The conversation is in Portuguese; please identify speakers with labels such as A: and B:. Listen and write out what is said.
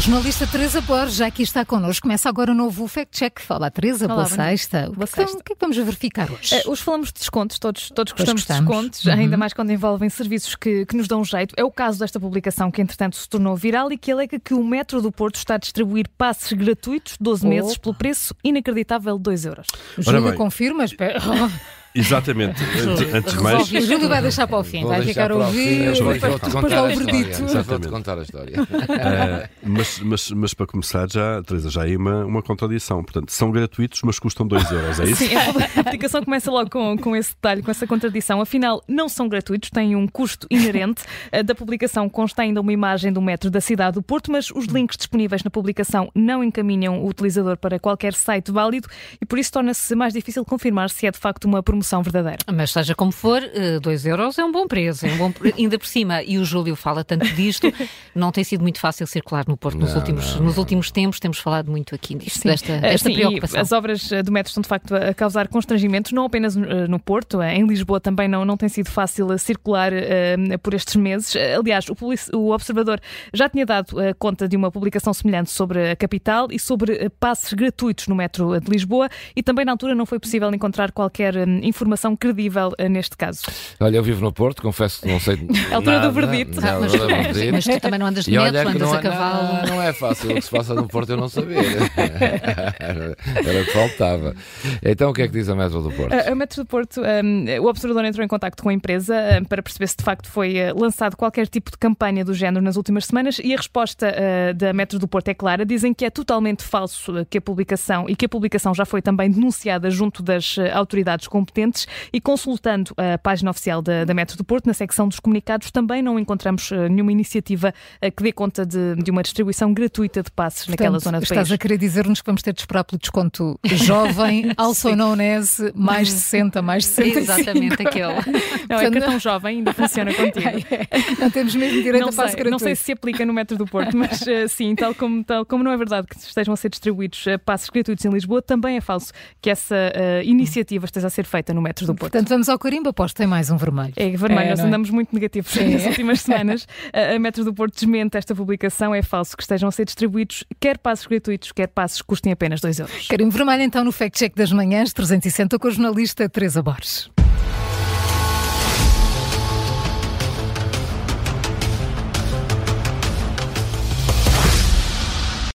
A: jornalista Teresa Borges já aqui está connosco. Começa agora o novo Fact Check. Fala, Teresa,
B: Olá,
A: boa sexta.
B: Boa
A: o, que é que vamos-
B: sexta.
A: o que é que vamos verificar hoje?
B: Eh, Hoje falamos de descontos, todos, todos
A: Todos
B: gostamos de
A: gostamos.
B: descontos,
A: Uhum.
B: ainda mais quando envolvem serviços que, que nos dão jeito. É o caso desta publicação que, entretanto, se tornou viral e que alega que o Metro do Porto está a distribuir passes gratuitos, 12 meses,
A: Opa.
B: pelo preço inacreditável de 2 euros.
A: Júlio,
C: bem. Exatamente. Antes, antes de mais.
A: O Júlio vai deixar para o fim.
D: Vou
A: vai
D: deixar
A: ficar a
D: para o
A: ouvir.
D: fim,
A: depois-
D: vou-te
A: depois
D: contar
A: dá o
D: a história.
A: verdito.
D: Depois Vou-te contar a história.
C: eh, mas, mas, mas para começar, já, Teresa, já aí uma, uma contradição. Portanto, são gratuitos, mas custam 2 euros, é isso?
B: Sim, a aplicação começa logo com, com esse detalhe, com essa contradição. Afinal, não são gratuitos, têm um custo inerente. Eh, Da publicação consta ainda uma imagem do metro da cidade do Porto, mas os links disponíveis na publicação não encaminham o utilizador para qualquer site válido e por isso torna-se mais difícil confirmar se é de facto uma promoção verdadeira.
A: Mas seja como for, 2 euros é um bom preço, é um bom ainda por cima, e o Júlio fala tanto disto, não tem sido muito fácil circular no Porto nos,
D: Não,
A: últimos,
D: não,
A: nos últimos tempos, temos falado muito aqui disto, desta,
B: Eh,
A: desta
B: sim,
A: preocupação.
B: As obras eh, do metro estão de facto a causar constrangimentos, não apenas eh, no Porto, eh, em Lisboa também não, não tem sido fácil eh, circular eh, por estes meses. Eh, Aliás, o, o Observador já tinha dado eh, conta de uma publicação semelhante sobre a capital e sobre eh, passes gratuitos no metro eh, de Lisboa e também na altura não foi possível encontrar qualquer eh, informação credível eh, neste caso.
D: Olha, eu vivo no Porto, confesso que não sei.
B: É a altura do
D: nada,
B: verdito.
D: não,
A: mas,
D: é verdito.
A: mas tu também não andas de metro, andas a cavalo.
D: Não, não é fácil o que se passa no Porto eu não saber. Era, era o que faltava. Então o que é que diz a Metro do Porto?
B: A a Metro do Porto, um, o observador entrou em contacto com a empresa um, para perceber se de facto foi uh, lançado qualquer tipo de campanha do género nas últimas semanas e a resposta uh, da Metro do Porto é clara. Dizem que é totalmente falso que a publicação e que a publicação já foi também denunciada junto das autoridades competentes e consultando a página oficial da, da Metro do Porto, na secção dos comunicados, também não encontramos uh, nenhuma iniciativa uh, que dê conta de, de uma distribuição gratuita de passes naquela
A: Portanto,
B: zona do
A: estás
B: país.
A: a querer dizer-nos que vamos ter de esperar pelo desconto jovem, also known as mais 60, mais 65. Exatamente aquele.
B: Não, é
A: Portanto,
B: cartão jovem, ainda funciona contigo.
A: Não temos mesmo direito
B: Não
A: a passo
B: sei,
A: gratuito.
B: não sei se se aplica no metro do Porto, mas eh, sim, tal como, tal como não é verdade que estejam a ser distribuídos eh, passos gratuitos em Lisboa, também é falso que essa eh, iniciativa esteja a ser feita no metro do Porto.
A: Portanto, vamos ao carimbo, aposto tem mais um vermelho.
B: É vermelho,
A: É,
B: nós
A: é?
B: andamos muito negativos nas últimas semanas. A a Metro do Porto desmente esta publicação. É falso que estejam a ser distribuídos quer passos gratuitos, quer passos que custem apenas 2 euros.
A: Carimbo vermelho então no Fact Check das Manhãs 360 com a jornalista Teresa Borges.